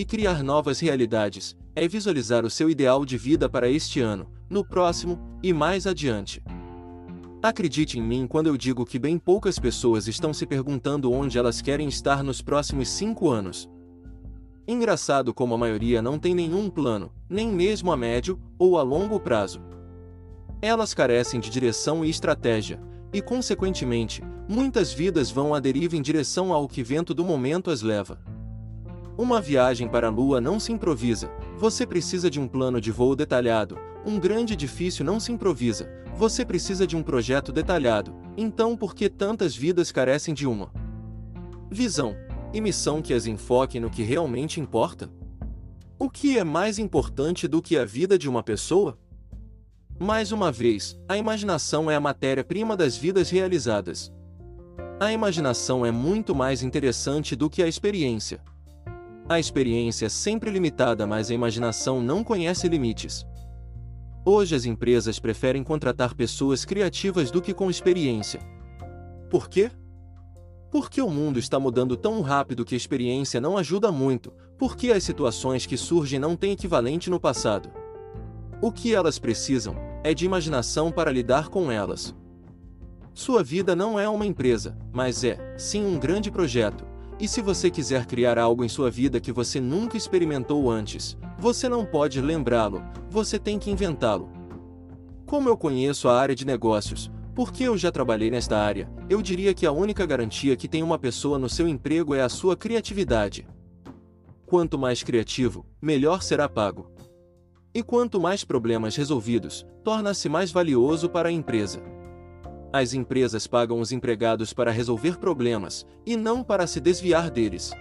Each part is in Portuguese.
e criar novas realidades é visualizar o seu ideal de vida para este ano, no próximo e mais adiante. Acredite em mim quando eu digo que bem poucas pessoas estão se perguntando onde elas querem estar nos próximos cinco anos. Engraçado como a maioria não tem nenhum plano, nem mesmo a médio ou a longo prazo. Elas carecem de direção e estratégia, e, consequentemente, muitas vidas vão à deriva em direção ao que vento do momento as leva. Uma viagem para a Lua não se improvisa, você precisa de um plano de voo detalhado, um grande edifício não se improvisa, você precisa de um projeto detalhado, então por que tantas vidas carecem de uma visão e missão que as enfoque no que realmente importa? O que é mais importante do que a vida de uma pessoa? Mais uma vez, a imaginação é a matéria-prima das vidas realizadas. A imaginação é muito mais interessante do que a experiência. A experiência é sempre limitada, mas a imaginação não conhece limites. Hoje as empresas preferem contratar pessoas criativas do que com experiência. Por quê? Porque o mundo está mudando tão rápido que a experiência não ajuda muito, porque as situações que surgem não têm equivalente no passado. O que elas precisam é de imaginação para lidar com elas. Sua vida não é uma empresa, mas é, sim, um grande projeto. E se você quiser criar algo em sua vida que você nunca experimentou antes, você não pode lembrá-lo, você tem que inventá-lo. Como eu conheço a área de negócios, porque eu já trabalhei nesta área, eu diria que a única garantia que tem uma pessoa no seu emprego é a sua criatividade. Quanto mais criativo, melhor será pago. E quanto mais problemas resolvidos, torna-se mais valioso para a empresa. As empresas pagam os empregados para resolver problemas, e não para se desviar deles.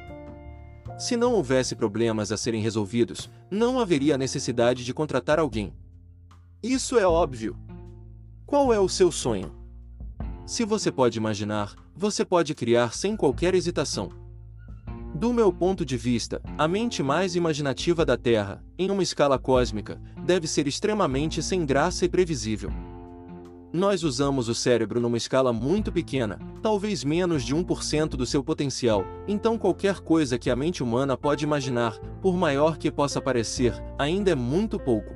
Se não houvesse problemas a serem resolvidos, não haveria necessidade de contratar alguém. Isso é óbvio. Qual é o seu sonho? Se você pode imaginar, você pode criar sem qualquer hesitação. Do meu ponto de vista, a mente mais imaginativa da Terra, em uma escala cósmica, deve ser extremamente sem graça e previsível. Nós usamos o cérebro numa escala muito pequena, talvez menos de 1% do seu potencial, então qualquer coisa que a mente humana pode imaginar, por maior que possa parecer, ainda é muito pouco.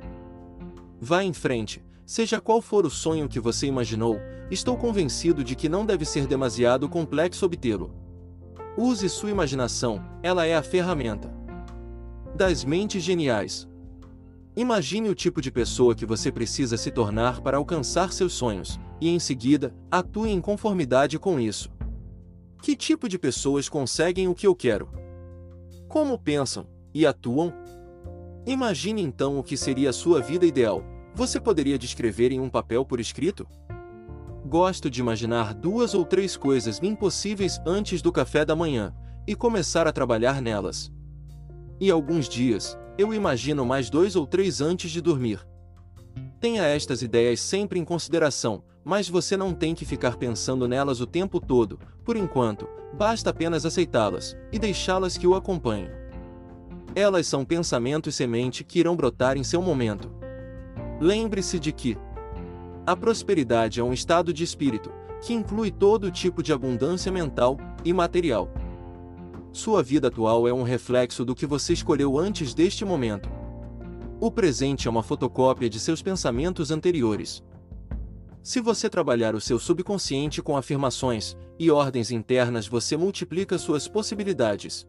Vá em frente, seja qual for o sonho que você imaginou, estou convencido de que não deve ser demasiado complexo obtê-lo. Use sua imaginação, ela é a ferramenta das mentes geniais. Imagine o tipo de pessoa que você precisa se tornar para alcançar seus sonhos, e em seguida, atue em conformidade com isso. Que tipo de pessoas conseguem o que eu quero? Como pensam e atuam? Imagine então o que seria a sua vida ideal. Você poderia descrever em um papel por escrito? Gosto de imaginar duas ou três coisas impossíveis antes do café da manhã e começar a trabalhar nelas. E alguns dias, eu imagino mais dois ou três antes de dormir. Tenha estas ideias sempre em consideração, mas você não tem que ficar pensando nelas o tempo todo, por enquanto, basta apenas aceitá-las e deixá-las que o acompanhem. Elas são pensamentos semente que irão brotar em seu momento. Lembre-se de que, a prosperidade é um estado de espírito, que inclui todo tipo de abundância mental e material. Sua vida atual é um reflexo do que você escolheu antes deste momento. O presente é uma fotocópia de seus pensamentos anteriores. Se você trabalhar o seu subconsciente com afirmações e ordens internas, você multiplica suas possibilidades.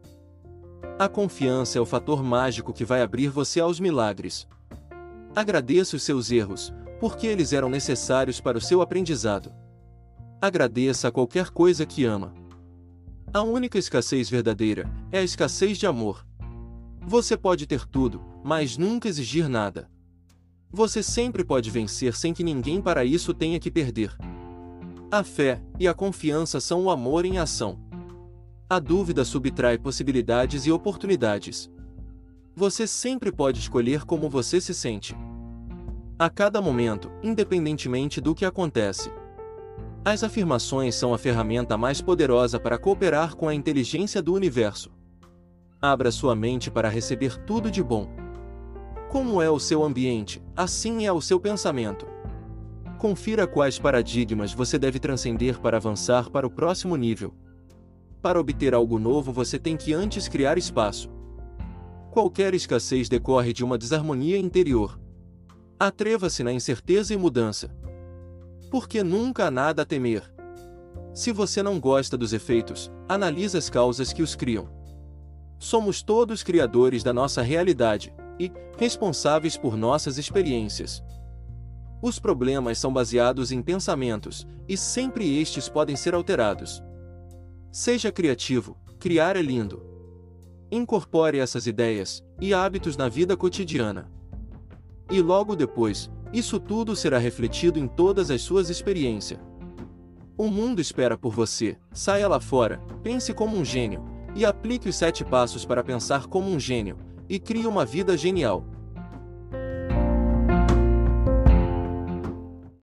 A confiança é o fator mágico que vai abrir você aos milagres. Agradeça os seus erros, porque eles eram necessários para o seu aprendizado. Agradeça a qualquer coisa que ama. A única escassez verdadeira é a escassez de amor. Você pode ter tudo, mas nunca exigir nada. Você sempre pode vencer sem que ninguém para isso tenha que perder. A fé e a confiança são o amor em ação. A dúvida subtrai possibilidades e oportunidades. Você sempre pode escolher como você se sente. A cada momento, independentemente do que acontece. As afirmações são a ferramenta mais poderosa para cooperar com a inteligência do universo. Abra sua mente para receber tudo de bom. Como é o seu ambiente, assim é o seu pensamento. Confira quais paradigmas você deve transcender para avançar para o próximo nível. Para obter algo novo, você tem que antes criar espaço. Qualquer escassez decorre de uma desarmonia interior. Atreva-se na incerteza e mudança. Porque nunca há nada a temer. Se você não gosta dos efeitos, analise as causas que os criam. Somos todos criadores da nossa realidade e responsáveis por nossas experiências. Os problemas são baseados em pensamentos, e sempre estes podem ser alterados. Seja criativo, criar é lindo. Incorpore essas ideias e hábitos na vida cotidiana. E logo depois, isso tudo será refletido em todas as suas experiências. O mundo espera por você, saia lá fora, pense como um gênio, e aplique os sete passos para pensar como um gênio, e crie uma vida genial.